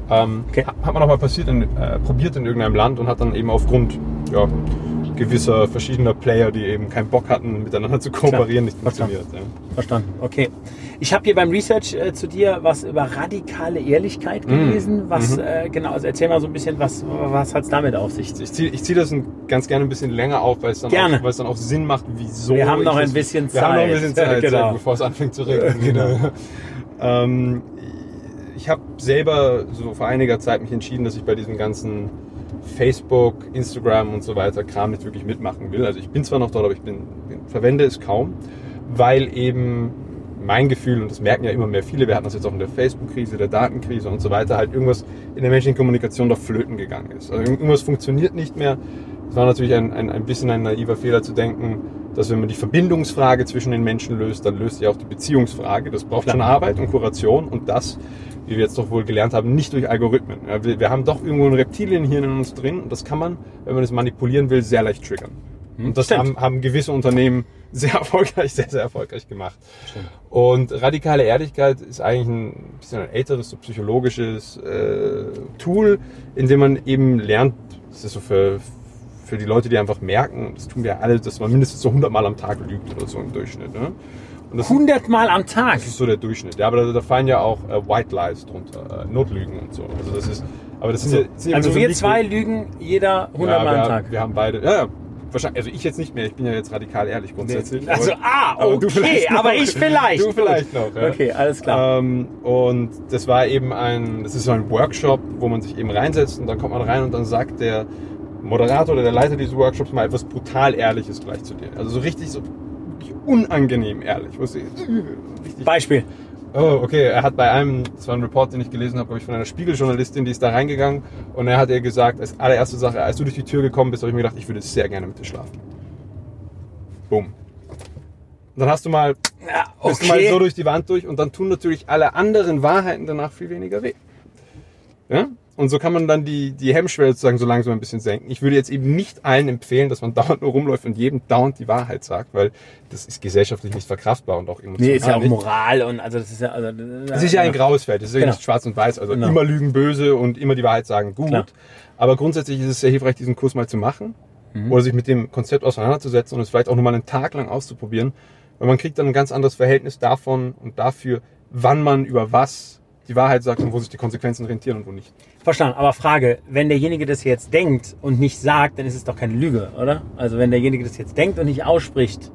B: Ähm, okay. Hat man auch mal passiert in, äh, probiert in irgendeinem Land und hat dann eben aufgrund ja, gewisser verschiedener Player, die eben keinen Bock hatten, miteinander zu kooperieren, Klar. nicht funktioniert.
A: Ja. Verstanden, okay. Ich habe hier beim Research äh, zu dir was über radikale Ehrlichkeit mhm. gelesen. Mm. Was, mhm. äh, genau, also erzähl mal so ein bisschen, was, was hat es damit auf sich?
B: Ich ziehe ich zieh das ein, ganz gerne ein bisschen länger auf, weil es dann, Auch, dann auch Sinn macht, wieso.
A: Wir haben noch ein bisschen
B: Zeit. Wir haben noch ein bisschen Zeit, genau. bevor es anfängt zu regnen. genau. ähm, ich habe selber so vor einiger Zeit mich entschieden, dass ich bei diesem ganzen Facebook, Instagram und so weiter Kram nicht wirklich mitmachen will. Also ich bin zwar noch dort, aber ich bin, verwende es kaum, weil eben mein Gefühl, und das merken ja immer mehr viele, wir hatten das jetzt auch in der Facebook-Krise, der Datenkrise und so weiter, halt irgendwas in der menschlichen Kommunikation doch flöten gegangen ist. Also irgendwas funktioniert nicht mehr. Es war natürlich ein, ein, ein bisschen ein naiver Fehler zu denken, dass wenn man die Verbindungsfrage zwischen den Menschen löst, dann löst sich auch die Beziehungsfrage. Das braucht schon Arbeit und Kuration und das wie wir jetzt doch wohl gelernt haben, nicht durch Algorithmen. Ja, wir, wir, haben doch irgendwo ein Reptilienhirn in uns drin und das kann man, wenn man es manipulieren will, sehr leicht triggern. Hm, und das haben, haben, gewisse Unternehmen sehr erfolgreich, sehr, sehr erfolgreich gemacht. Stimmt. Und radikale Ehrlichkeit ist eigentlich ein bisschen ein älteres, so psychologisches äh, Tool, in dem man eben lernt, das ist so für, für die Leute, die einfach merken, das tun wir alle, dass man mindestens so 100 Mal am Tag lügt oder so im Durchschnitt. Ne?
A: 100 Mal am Tag?
B: Das ist so der Durchschnitt. Ja, aber da, da fallen ja auch äh, White Lies drunter, äh, Notlügen und so. Also das ist, aber das
A: also, ja, also wir so zwei lügen jeder 100 ja, Mal am Tag.
B: Wir haben beide, ja, ja. Wahrscheinlich, also ich jetzt nicht mehr, ich bin ja jetzt radikal ehrlich grundsätzlich.
A: Nee. Also, ah, okay, aber, aber ich vielleicht.
B: Du vielleicht noch. Ja.
A: Okay, alles klar.
B: Ähm, und das war eben ein, das ist so ein Workshop, wo man sich eben reinsetzt und dann kommt man rein und dann sagt der Moderator oder der Leiter dieses Workshops mal etwas brutal Ehrliches gleich zu dir. Also so richtig so unangenehm ehrlich.
A: Beispiel.
B: Oh, okay. Er hat bei einem, das war ein Report, den ich gelesen habe, glaube ich, von einer Spiegeljournalistin, die ist da reingegangen und er hat ihr gesagt, als allererste Sache, als du durch die Tür gekommen bist, habe ich mir gedacht, ich würde sehr gerne mit dir schlafen. Boom. Und dann hast du mal, ja, okay. bist du mal so durch die Wand durch und dann tun natürlich alle anderen Wahrheiten danach viel weniger weh. Ja? Und so kann man dann die, die Hemmschwelle sozusagen so langsam ein bisschen senken. Ich würde jetzt eben nicht allen empfehlen, dass man dauernd nur rumläuft und jedem dauernd die Wahrheit sagt, weil das ist gesellschaftlich nicht verkraftbar und auch emotional
A: Nee, ist ja auch
B: nicht.
A: Moral und also das ist ja. Also,
B: Es ist ja ein graues Feld, es ist ja
A: Genau.
B: nicht schwarz und weiß, also
A: Genau.
B: immer lügen böse und immer die Wahrheit sagen gut.
A: Klar.
B: Aber grundsätzlich ist es sehr hilfreich, diesen Kurs mal zu machen
A: Mhm.
B: oder sich mit dem Konzept auseinanderzusetzen und es vielleicht auch nur mal einen Tag lang auszuprobieren, weil man kriegt dann ein ganz anderes Verhältnis davon und dafür, wann man über was die Wahrheit sagt und wo sich die Konsequenzen rentieren und wo nicht.
A: Verstanden. Aber Frage, wenn derjenige das jetzt denkt und nicht sagt, dann ist es doch keine Lüge, oder? Also wenn derjenige das jetzt denkt und nicht ausspricht,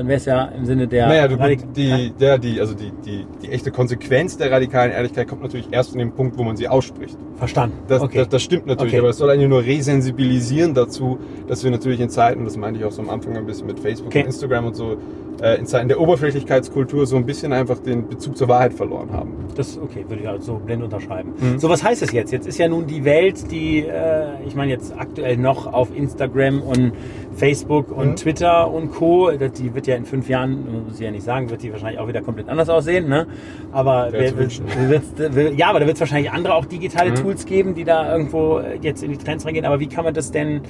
A: dann wäre es ja im Sinne der.
B: naja, du, die, der, die, also die, die, die echte Konsequenz der radikalen Ehrlichkeit kommt natürlich erst von dem Punkt, wo man sie ausspricht.
A: Verstanden.
B: Das,
A: okay.
B: das, das stimmt natürlich,
A: Okay.
B: aber es soll einen nur resensibilisieren dazu, dass wir natürlich in Zeiten, das meinte ich auch so am Anfang ein bisschen mit Facebook
A: Okay.
B: und Instagram und so, äh, in Zeiten der Oberflächlichkeitskultur so ein bisschen einfach den Bezug zur Wahrheit verloren haben.
A: Das okay, würde ich also so blind unterschreiben.
B: Mhm.
A: So, was heißt es jetzt? Jetzt ist ja nun die Welt, die, äh, ich meine jetzt aktuell noch auf Instagram und Facebook und
B: Mhm.
A: Twitter und Co. Die wird ja in fünf Jahren, muss ich ja nicht sagen, wird die wahrscheinlich auch wieder komplett anders aussehen. Ne? Aber wer, wird's- will- ja, aber da wird es wahrscheinlich andere auch digitale
B: Mhm.
A: Tools geben, die da irgendwo jetzt in die Trends reingehen. Aber wie kann man das denn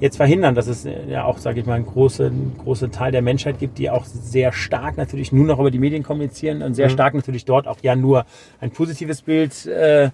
A: jetzt verhindern, dass es äh, ja auch, sage ich mal, einen großen, großen Teil der Menschheit gibt, die auch sehr stark natürlich nur noch über die Medien kommunizieren und sehr
B: Mhm.
A: stark natürlich dort auch ja nur ein positives Bild äh,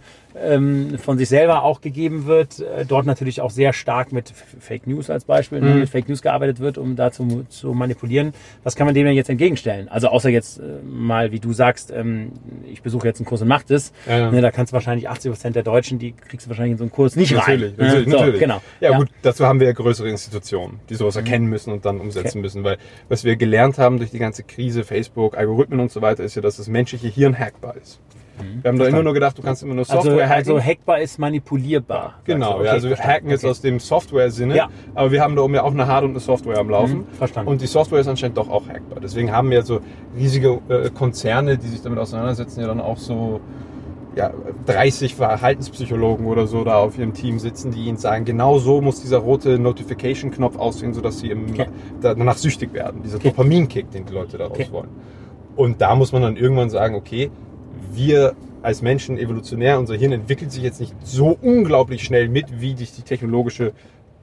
A: von sich selber auch gegeben wird, äh, dort natürlich auch sehr stark mit Fake News als Beispiel, ne,
B: Mhm.
A: mit Fake News gearbeitet wird, um da zu, zu manipulieren. Was kann man dem denn jetzt entgegenstellen? Also außer jetzt äh, mal, wie du sagst, ähm, ich besuche jetzt einen Kurs und mach das,
B: Ja, ja.
A: ne, da kannst du wahrscheinlich 80 Prozent der Deutschen, die kriegst du wahrscheinlich in so einen Kurs nicht
B: Natürlich,
A: rein.
B: natürlich?
A: So,
B: natürlich.
A: Genau.
B: Ja, gut, dazu haben wir ja größere Institutionen, die sowas erkennen müssen und dann umsetzen
A: Okay.
B: müssen, weil was wir gelernt haben durch die ganze Krise, Facebook, Algorithmen und so weiter, ist ja, dass das menschliche Hirn hackbar ist. Wir haben da immer nur gedacht, du kannst immer nur
A: Mhm. Also,
B: Software hacken.
A: also hackbar ist manipulierbar.
B: Genau,
A: sagst du.
B: ja, also
A: verstanden.
B: hacken jetzt
A: Okay.
B: aus dem Software-Sinne,
A: Ja.
B: aber wir haben da oben ja auch eine Hard- und eine Software am Laufen.
A: Mhm, verstanden.
B: Und die Software ist anscheinend doch auch hackbar. Deswegen haben wir so riesige äh, Konzerne, die sich damit auseinandersetzen, ja dann auch so ja, 30 Verhaltenspsychologen oder so da auf ihrem Team sitzen, die ihnen sagen, genau so muss dieser rote Notification-Knopf aussehen, sodass sie im,
A: Okay.
B: da- danach süchtig werden. Dieser
A: Okay.
B: Dopaminkick, den die Leute daraus
A: Okay.
B: wollen. Und da muss man dann irgendwann sagen, okay, wir als Menschen evolutionär, unser Hirn entwickelt sich jetzt nicht so unglaublich schnell mit, wie sich die technologische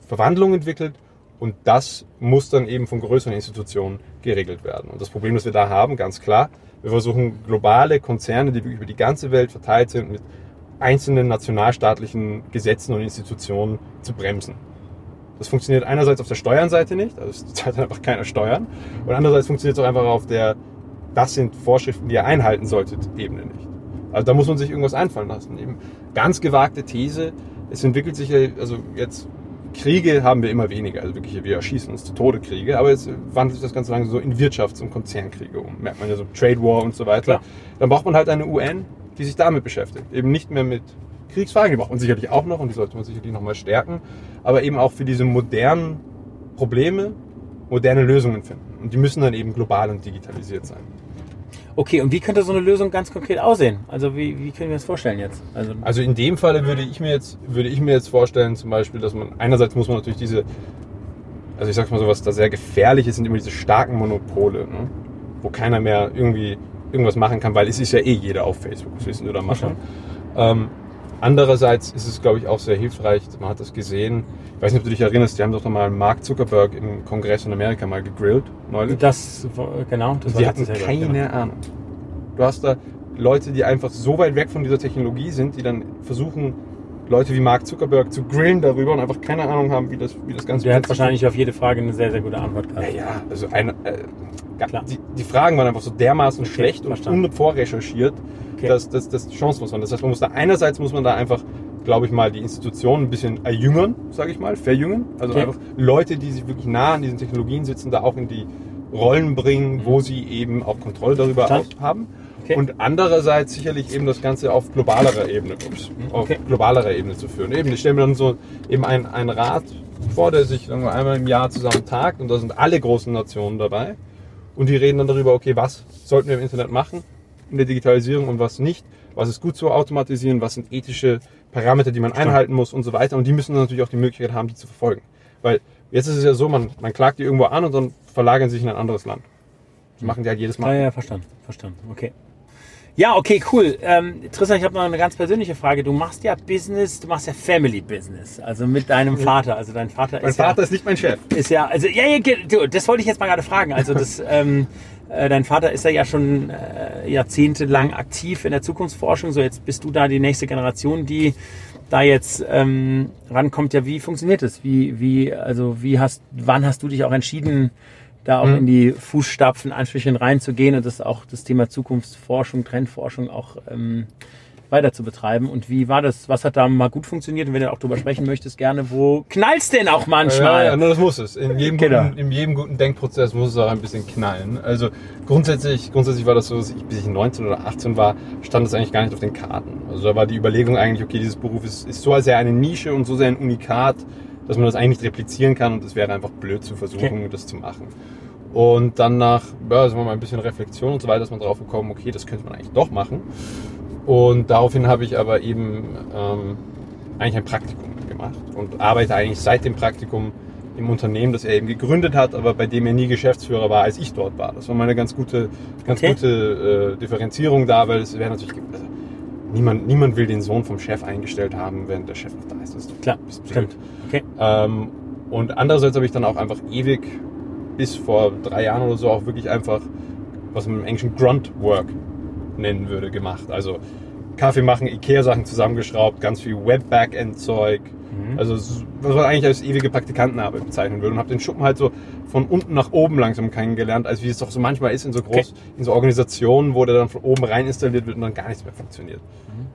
B: Verwandlung entwickelt. Und das muss dann eben von größeren Institutionen geregelt werden. Und das Problem, das wir da haben, ganz klar, wir versuchen globale Konzerne, die über die ganze Welt verteilt sind, mit einzelnen nationalstaatlichen Gesetzen und Institutionen zu bremsen. Das funktioniert einerseits auf der Steuernseite nicht, also es zahlt einfach keiner Steuern. Und andererseits funktioniert es auch einfach auf der, das sind Vorschriften, die ihr einhalten solltet, Ebene nicht. Also da muss man sich irgendwas einfallen lassen. Eben ganz gewagte These, es entwickelt sich ja, also jetzt Kriege haben wir immer weniger, also wirklich wir erschießen uns zu Tode Kriege, aber jetzt wandelt sich das Ganze langsam so in Wirtschafts- und Konzernkriege um. Merkt man ja so Trade War und so weiter.
A: Klar.
B: Dann braucht man halt eine UN, die sich damit beschäftigt. Eben nicht mehr mit Kriegsfragen, die braucht man sicherlich auch noch und die sollte man sicherlich nochmal stärken, aber eben auch für diese modernen Probleme moderne Lösungen finden. Und die müssen dann eben global und digitalisiert sein.
A: Okay, und wie könnte so eine Lösung ganz konkret aussehen? Also wie, wie können wir das vorstellen jetzt? Also,
B: Also in dem Falle würde ich mir jetzt, würde ich mir jetzt vorstellen, zum Beispiel, dass man einerseits muss man natürlich diese, also ich sag's mal so, was da sehr gefährlich ist, sind immer diese starken Monopole, ne? wo keiner mehr irgendwie irgendwas machen kann, weil es ist ja eh jeder auf Facebook, was willst du da machen? Ähm, andererseits ist es, glaube ich, auch sehr hilfreich, man hat das gesehen, ich weiß nicht, ob du dich erinnerst, die haben doch noch mal Mark Zuckerberg im Kongress in Amerika mal gegrillt, neulich.
A: das, genau, das
B: Die
A: war
B: hatten keine
A: genau.
B: Ahnung. Du hast da Leute, die einfach so weit weg von dieser Technologie sind, die dann versuchen, Leute wie Mark Zuckerberg zu grillen darüber und einfach keine Ahnung haben, wie das, wie das Ganze
A: Der hat wahrscheinlich auf jede Frage eine sehr, sehr gute Antwort
B: Ja,
A: gehabt.
B: ja, also eine, äh,
A: Klar.
B: die, die Fragen waren einfach so dermaßen schlecht und
A: verstanden.
B: unvorrecherchiert,
A: Okay.
B: dass das dass chancenlos waren. Das heißt, man muss da einerseits muss man da einfach, glaube ich mal, die Institutionen ein bisschen erjüngern, sage ich mal, verjüngen. Also
A: Okay.
B: einfach Leute, die sich wirklich nah an diesen Technologien sitzen, da auch in die Rollen bringen, wo sie eben auch Kontrolle darüber
A: Mhm.
B: Haben.
A: Okay.
B: Und andererseits sicherlich eben das Ganze auf globalerer Ebene, ups, auf
A: Okay.
B: globalerer Ebene zu führen. Eben, ich stelle mir dann so eben einen, einen Rat vor, der sich einmal im Jahr zusammen tagt und da sind alle großen Nationen dabei. Und die reden dann darüber, okay, was sollten wir im Internet machen in der Digitalisierung und was nicht, was ist gut zu automatisieren, was sind ethische Parameter, die man einhalten muss und so weiter. Und die müssen dann natürlich auch die Möglichkeit haben, die zu verfolgen. Weil jetzt ist es ja so, man, man klagt die irgendwo an und dann verlagern sie sich in ein anderes Land. Das machen die halt jedes
A: Ja,
B: Mal.
A: ja, verstanden, verstanden, okay. Ja, okay, cool. Ähm, Tristan, ich habe noch eine ganz persönliche Frage. Du machst ja Business, du machst ja Family Business, also mit deinem Vater. Also dein Vater
B: mein
A: ist
B: Vater
A: ja,
B: ist nicht mein Chef.
A: ist ja, also ja, ja, das wollte ich jetzt mal gerade fragen. Also das, ähm, äh, dein Vater ist ja, ja schon äh, jahrzehntelang aktiv in der Zukunftsforschung. So jetzt bist du da die nächste Generation, die da jetzt ähm, rankommt. Ja, wie funktioniert das? Wie, wie, also wie hast, wann hast du dich auch entschieden? da auch
B: Mhm.
A: in die Fußstapfen Anführchen reinzugehen und das auch das Thema Zukunftsforschung, Trendforschung auch ähm, weiter zu betreiben. Und wie war das? Was hat da mal gut funktioniert? Und wenn du auch drüber sprechen möchtest, gerne, wo knallst denn auch manchmal?
B: Ja, ja, nur das muss es. In jedem,
A: Genau.
B: guten, in jedem guten Denkprozess muss es auch ein bisschen knallen. Also grundsätzlich, grundsätzlich war das so, dass ich, bis ich 19 oder 18 war, stand das eigentlich gar nicht auf den Karten. Also da war die Überlegung eigentlich, okay, dieses Beruf ist, ist so sehr eine Nische und so sehr ein Unikat, dass man das eigentlich nicht replizieren kann und es wäre einfach blöd zu versuchen,
A: Okay.
B: das zu machen. Und dann nach, ja, sagen wir mal, ein bisschen Reflexion und so weiter, ist man drauf gekommen, okay, das könnte man eigentlich doch machen. Und daraufhin habe ich aber eben ähm, eigentlich ein Praktikum gemacht und arbeite eigentlich seit dem Praktikum im Unternehmen, das er eben gegründet hat, aber bei dem er nie Geschäftsführer war, als ich dort war. Das war mal eine ganz gute, ganz
A: Okay.
B: gute äh, Differenzierung da, weil es wäre natürlich, also, niemand, niemand will den Sohn vom Chef eingestellt haben, während der Chef noch da ist. Das ist
A: Klar,
B: ist blöd.
A: stimmt. Okay.
B: Ähm, und andererseits habe ich dann auch einfach ewig, bis vor drei Jahren oder so, auch wirklich einfach, was im Englischen Grunt Work nennen würde, gemacht. Also Kaffee machen, Ikea-Sachen zusammengeschraubt, ganz viel Web-Backend-Zeug.
A: Mhm.
B: Also was man eigentlich als ewige Praktikantenarbeit bezeichnen würde. Und habe den Schuppen halt so von unten nach oben langsam kennengelernt, als wie es doch so manchmal ist in so groß, in so Organisationen, wo der dann von oben rein installiert wird und dann gar nichts mehr funktioniert.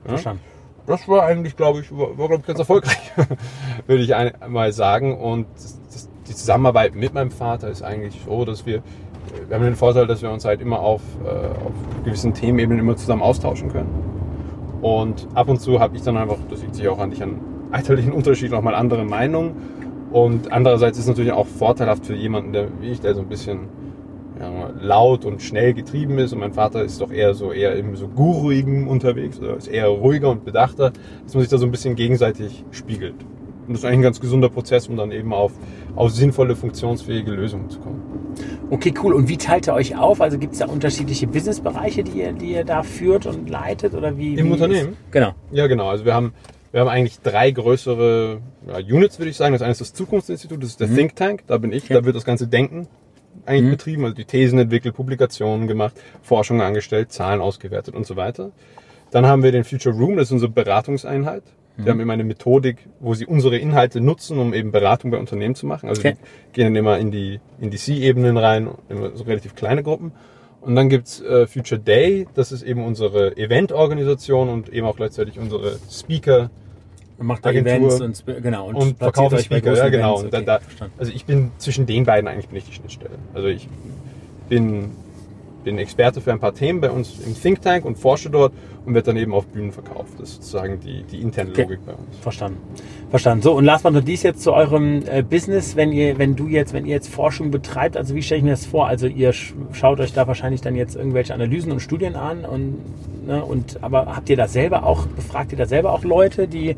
B: Ja?
A: Verstanden.
B: das war eigentlich, glaube ich, war, war glaube ich, ganz erfolgreich, würde ich ein, mal sagen. Und das, das, die Zusammenarbeit mit meinem Vater ist eigentlich so, dass wir, wir haben den Vorteil, dass wir uns halt immer auf, äh, auf gewissen Themenebenen immer zusammen austauschen können. Und ab und zu habe ich dann einfach, das liegt sich auch an dich an alterlichen Unterschieden, auch mal andere Meinungen. Und andererseits ist es natürlich auch vorteilhaft für jemanden, der wie ich, der so ein bisschen ja, laut und schnell getrieben ist und mein Vater ist doch eher so eher im so guruigen unterwegs, oder ist eher ruhiger und bedachter, dass man sich da so ein bisschen gegenseitig spiegelt. Und das ist eigentlich ein ganz gesunder Prozess, um dann eben auf, auf sinnvolle, funktionsfähige Lösungen zu kommen.
A: Okay, cool. Und wie teilt ihr euch auf? Also gibt es da unterschiedliche Businessbereiche, die ihr, die ihr da führt und leitet? Oder wie,
B: Im
A: wie
B: Unternehmen?
A: Ist, genau.
B: Ja, genau. Also wir haben, wir haben eigentlich drei größere ja, Units, würde ich sagen. Das eine ist das Zukunftsinstitut, das ist der Think Tank, da bin ich,
A: Okay.
B: da wird das ganze Denken eigentlich betrieben, also die Thesen entwickelt, Publikationen gemacht, Forschung angestellt, Zahlen ausgewertet und so weiter. Dann haben wir den Future Room, das ist unsere Beratungseinheit. Wir haben immer eine Methodik, wo sie unsere Inhalte nutzen, um eben Beratung bei Unternehmen zu machen. Also
A: Okay.
B: die gehen dann immer in die, in die C-Ebenen rein, immer so relativ kleine Gruppen. Und dann gibt's äh, Future Day, das ist eben unsere Eventorganisation und eben auch gleichzeitig unsere Speaker
A: Und macht da Events und, genau, und,
B: und verkaufen
A: euch
B: Speaker. Ja, genau. Da,
A: Okay,
B: da,
A: verstanden.
B: also ich bin zwischen den beiden eigentlich bin ich die Schnittstelle. Also ich bin, bin Experte für ein paar Themen bei uns im Think Tank und forsche dort und werde dann eben auf Bühnen verkauft. Das ist sozusagen die, die interne
A: Okay.
B: Logik bei uns.
A: Verstanden. Verstanden. So, und last but not least jetzt zu eurem äh, Business, wenn ihr, wenn du jetzt, wenn ihr jetzt Forschung betreibt, also wie stelle ich mir das vor? Also ihr sch schaut euch da wahrscheinlich dann jetzt irgendwelche Analysen und Studien an und, ne, und aber habt ihr da selber auch, befragt ihr da selber auch Leute, die,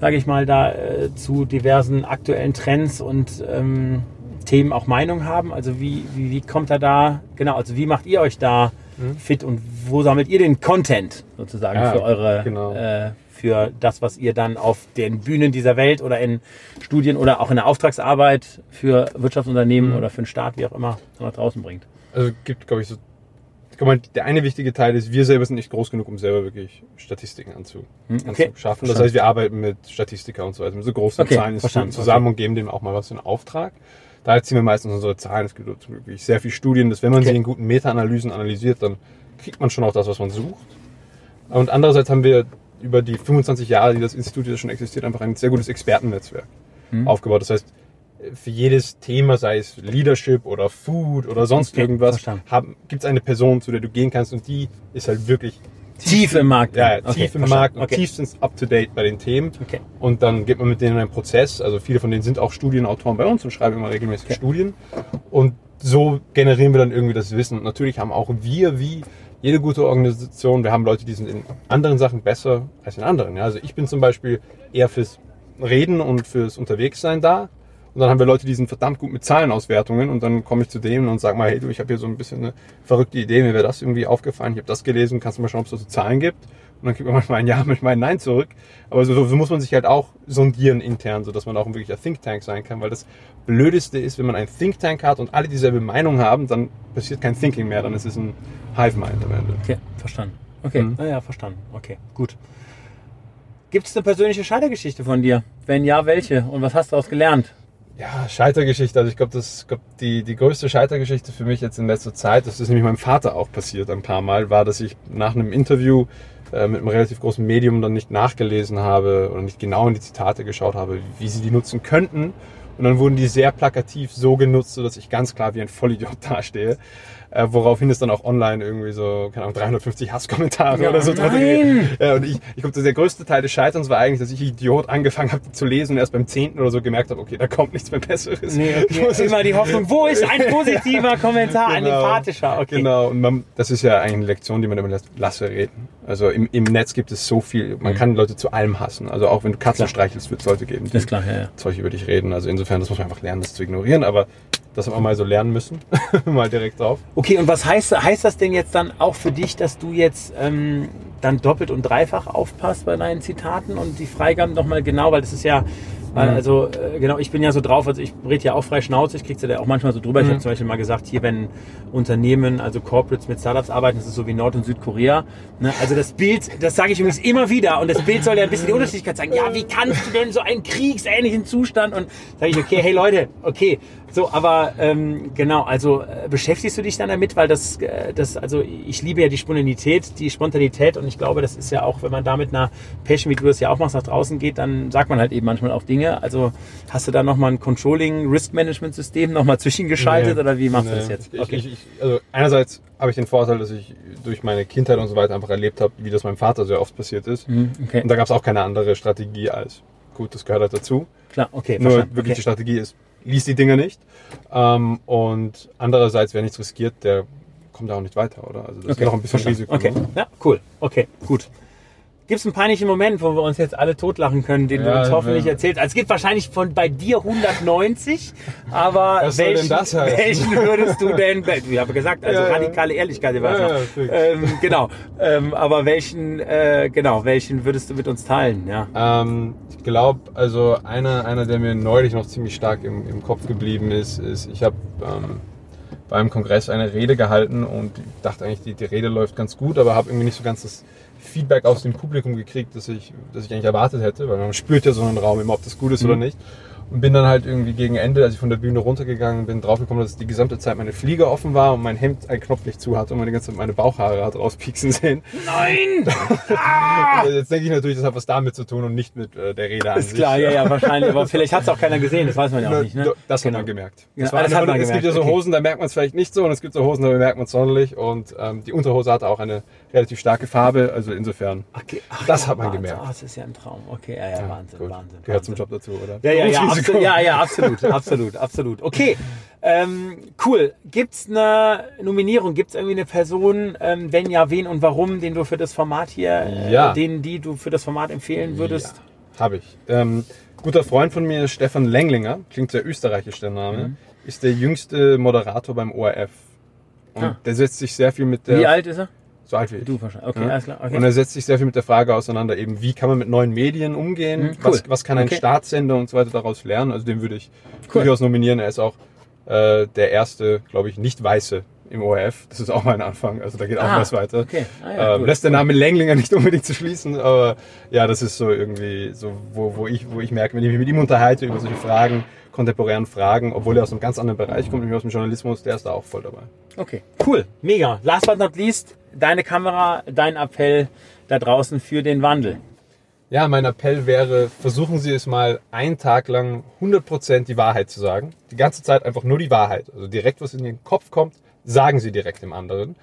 A: sage ich mal, da äh, zu diversen aktuellen Trends und ähm, Themen auch Meinung haben? Also wie, wie, wie kommt er da, genau, also wie macht ihr euch da fit und wo sammelt ihr den Content sozusagen
B: Ja,
A: für eure
B: genau.
A: äh, für das, was ihr dann auf den Bühnen dieser Welt oder in Studien oder auch in der Auftragsarbeit für Wirtschaftsunternehmen
B: Mhm.
A: oder für den Staat, wie auch immer, nach draußen bringt.
B: Also gibt, glaube ich, so. Der eine wichtige Teil ist, wir selber sind nicht groß genug, um selber wirklich Statistiken anzu,
A: Hm, okay.
B: anzuschaffen. Das heißt, wir arbeiten mit Statistiker und so weiter, mit so großen
A: Okay,
B: Zahlen zusammen und geben dem auch mal was in Auftrag. Da ziehen wir meistens unsere Zahlen. Es gibt wirklich sehr viele Studien, dass wenn man
A: Okay.
B: sie in guten Meta-Analysen analysiert, dann kriegt man schon auch das, was man sucht. Und andererseits haben wir über die 25 Jahre, die das Institut jetzt schon existiert, einfach ein sehr gutes Expertennetzwerk
A: Hm.
B: aufgebaut. Das heißt, für jedes Thema, sei es Leadership oder Food oder sonst
A: Okay,
B: irgendwas, gibt es eine Person, zu der du gehen kannst und die ist halt wirklich
A: Tief im Markt.
B: ja,
A: Okay,
B: tief im. Markt und
A: Okay.
B: tiefstens up to date bei den Themen.
A: Okay.
B: Und dann geht man mit denen in einen Prozess. Also viele von denen sind auch Studienautoren bei uns und schreiben immer regelmäßig
A: Okay.
B: Studien. Und so generieren wir dann irgendwie das Wissen. Und natürlich haben auch wir, wie jede gute Organisation, wir haben Leute, die sind in anderen Sachen besser als in anderen. Ja, also ich bin zum Beispiel eher fürs Reden und fürs Unterwegssein da. Und dann haben wir Leute, die sind verdammt gut mit Zahlenauswertungen und dann komme ich zu denen und sage mal, hey du, ich habe hier so ein bisschen eine verrückte Idee, mir wäre das irgendwie aufgefallen, ich habe das gelesen, kannst du mal schauen, ob es da so Zahlen gibt? Und dann kriegt man manchmal ein Ja, manchmal ein Nein zurück. Aber so, so muss man sich halt auch sondieren intern, so dass man auch ein wirklicher Think Tank sein kann, weil das Blödeste ist, wenn man ein Think Tank hat und alle dieselbe Meinung haben, dann passiert kein Thinking mehr, dann ist es ein Hive Mind am Ende.
A: Okay, verstanden. Okay,
B: Mhm.
A: naja, verstanden. Okay, gut. Gibt es eine persönliche Scheitergeschichte von dir? Wenn ja, welche? Und was hast du daraus gelernt?
B: Ja, Scheitergeschichte. Also ich glaube, das glaub, die, die größte Scheitergeschichte für mich jetzt in letzter Zeit, das ist nämlich meinem Vater auch passiert ein paar Mal, war, dass ich nach einem Interview äh, mit einem relativ großen Medium dann nicht nachgelesen habe oder nicht genau in die Zitate geschaut habe, wie sie die nutzen könnten. Und dann wurden die sehr plakativ so genutzt, sodass ich ganz klar wie ein Vollidiot dastehe. Äh, woraufhin es dann auch online irgendwie so, keine Ahnung, 350 Hasskommentare
A: Ja,
B: oder so gegeben. Ja, und ich, ich glaube, der größte Teil des Scheiterns war eigentlich, dass ich Idiot angefangen habe zu lesen und erst beim zehnten oder so gemerkt habe, okay, da kommt nichts mehr Besseres.
A: Nee,
B: Ich
A: okay.
B: muss es-
A: immer die Hoffnung, wo ist ein positiver Kommentar, ein
B: Genau.
A: empathischer? Okay.
B: Genau, und man, das ist ja eigentlich eine Lektion, die man immer lässt, lasse reden. Also im, im Netz gibt es so viel, man kann Leute zu allem hassen. Also auch wenn du Katzen
A: Klar.
B: streichelst, wird es Leute geben, die
A: klar, ja, ja.
B: Zeug über dich reden. Also insofern, das muss man einfach lernen, das zu ignorieren. Aber das haben wir mal so lernen müssen, mal direkt drauf.
A: Okay, und was heißt, heißt das denn jetzt dann auch für dich, dass du jetzt ähm, dann doppelt und dreifach aufpasst bei deinen Zitaten und die Freigaben nochmal genau, weil das ist ja, weil,
B: Mhm.
A: also äh, genau, ich bin ja so drauf, also ich rede ja auch frei Schnauze, ich krieg's ja auch manchmal so drüber. Ich
B: Mhm.
A: habe zum Beispiel mal gesagt, hier, wenn Unternehmen, also Corporates mit Startups arbeiten, das ist so wie Nord- und Südkorea. Ne? Also das Bild, das sage ich übrigens immer wieder und das Bild soll ja ein bisschen die Unterschiedlichkeit zeigen. Ja, wie kannst du denn so einen kriegsähnlichen Zustand? Und sage ich, okay, hey Leute, okay, so, aber ähm, genau, also äh, beschäftigst du dich dann damit, weil das, äh, das, also ich liebe ja die Spontanität, die Spontanität und ich glaube, das ist ja auch, wenn man da mit einer Passion, wie du das ja auch machst, nach draußen geht, dann sagt man halt eben manchmal auch Dinge. Also hast du da nochmal ein Controlling, Risk Management System nochmal zwischengeschaltet
B: Nee.
A: oder wie machst du das
B: Nee.
A: jetzt?
B: Ich, ich, ich, also einerseits habe ich den Vorteil, dass ich durch meine Kindheit und so weiter einfach erlebt habe, wie das meinem Vater sehr oft passiert ist.
A: Mhm, okay,
B: Und da gab es auch keine andere Strategie als, gut, das gehört halt dazu.
A: klar, okay,
B: Nur
A: verstanden.
B: wirklich
A: okay.
B: die Strategie ist, lies die Dinger nicht. Ähm, und andererseits, wer nichts riskiert, der kommt da auch nicht weiter, oder? Also das
A: Okay,
B: ist noch ein bisschen. Risiko.
A: Okay,
B: ne?
A: ja, cool. Okay, gut. Gibt es einen peinlichen Moment, wo wir uns jetzt alle totlachen können, den du
B: Ja,
A: uns hoffentlich
B: ja.
A: erzählst? Also es gibt wahrscheinlich von bei dir 190, aber welchen, welchen würdest du denn, ich habe gesagt, also
B: Ja,
A: radikale Ehrlichkeit
B: Ja, ja,
A: ähm, genau, ähm, aber welchen, äh, genau, welchen würdest du mit uns teilen? Ja.
B: Ähm, ich glaube, also einer, einer, der mir neulich noch ziemlich stark im, im Kopf geblieben ist, ist, ich habe ähm, beim Kongress eine Rede gehalten und ich dachte eigentlich, die, die Rede läuft ganz gut, aber habe irgendwie nicht so ganz das Feedback aus dem Publikum gekriegt, das ich, das ich eigentlich erwartet hätte, weil man spürt ja so einen Raum immer, ob das gut ist oder nicht. Und bin dann halt irgendwie gegen Ende, als ich von der Bühne runtergegangen bin, draufgekommen, dass die gesamte Zeit meine Fliege offen war und mein Hemd einen Knopf nicht zu hatte und man die ganze Zeit meine Bauchhaare hat rauspieksen sehen.
A: Nein!
B: Also Jetzt denke ich natürlich, das hat was damit zu tun und nicht mit äh, der Rede an
A: Ist
B: sich.
A: klar, ja, ja, wahrscheinlich. Aber vielleicht hat es auch keiner gesehen, das weiß man ja auch nicht. Ne?
B: Das
A: Genau.
B: hat man gemerkt.
A: Ja,
B: Das war
A: das hat man
B: es gibt
A: gemerkt,
B: ja so
A: okay.
B: Hosen, da merkt man es vielleicht nicht so und es gibt so Hosen, da merkt man es sonderlich und ähm, die Unterhose hatte auch eine relativ starke Farbe, also insofern.
A: Okay, ach,
B: Das
A: ja,
B: hat man
A: Wahnsinn.
B: gemerkt.
A: Ah, das ist ja ein Traum. Okay, ja, ja, Wahnsinn,
B: gut.
A: Wahnsinn.
B: Gehört zum
A: Wahnsinn.
B: Job dazu, oder?
A: Ja, ja, ja,
B: Berufsrisiko.
A: Absolut, ja, ja, absolut, absolut, absolut. Okay, ähm, cool. Gibt's eine Nominierung? Gibt's irgendwie eine Person, ähm, wenn ja, wen und warum, den du für das Format hier, äh,
B: Ja.
A: den, die du für das Format empfehlen würdest?
B: Ja, habe ich. Ähm, guter Freund von mir, Stefan Lenglinger, klingt sehr österreichisch der Name,
A: Mhm.
B: ist der jüngste Moderator beim ORF. Und
A: Ah.
B: der setzt sich sehr viel mit der...
A: Wie alt ist er?
B: So alt wie ich.
A: Du wahrscheinlich. Okay,
B: Ja.
A: alles klar. Okay.
B: Und er setzt sich sehr viel mit der Frage auseinander, eben wie kann man mit neuen Medien umgehen,
A: Mhm, cool.
B: was, was kann ein
A: Okay.
B: Staatssender und so weiter daraus lernen. Also den würde ich
A: Cool.
B: durchaus nominieren. Er ist auch äh, der erste, glaube ich, nicht weiße im ORF. Das ist auch mein Anfang. Also da geht auch
A: Ah,
B: was weiter.
A: okay. Ah, ja,
B: ähm, lässt der Name Lenglinger nicht unbedingt zu schließen, aber ja, das ist so irgendwie so, wo, wo, ich, wo ich merke, wenn ich mich mit ihm unterhalte über solche Fragen, kontemporären Fragen, obwohl er aus einem ganz anderen Bereich kommt, nämlich aus dem Journalismus, der ist da auch voll dabei.
A: Okay, cool, mega. Last but not least, deine Kamera, dein Appell da draußen für den Wandel.
B: Ja, mein Appell wäre, versuchen Sie es mal einen Tag lang 100% die Wahrheit zu sagen. Die ganze Zeit einfach nur die Wahrheit. Also direkt, was in den Kopf kommt, sagen Sie direkt dem anderen.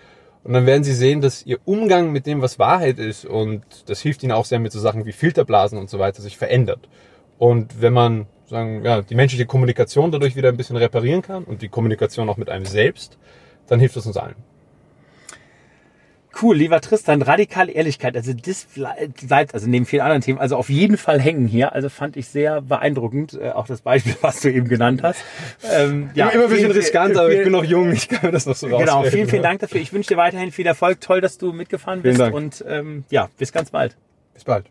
B: Und dann werden Sie sehen, dass Ihr Umgang mit dem, was Wahrheit ist, und das hilft Ihnen auch sehr mit so Sachen wie Filterblasen und so weiter, sich verändert. Und wenn man sagen, ja, die menschliche Kommunikation dadurch wieder ein bisschen reparieren kann und die Kommunikation auch mit einem selbst, dann hilft das uns allen.
A: Cool, lieber Tristan, radikale Ehrlichkeit. Also das bleibt, also neben vielen anderen Themen, also auf jeden Fall hängen hier. Also fand ich sehr beeindruckend, äh, auch das Beispiel, was du eben genannt hast.
B: Ähm, ja, immer ein bisschen riskant, aber ich bin noch jung, ich kann mir das noch so
A: raus. Genau, vielen, vielen Dank dafür. Ich wünsche dir weiterhin viel Erfolg. Toll, dass du mitgefahren bist. Und ähm, ja, bis ganz bald.
B: Bis bald.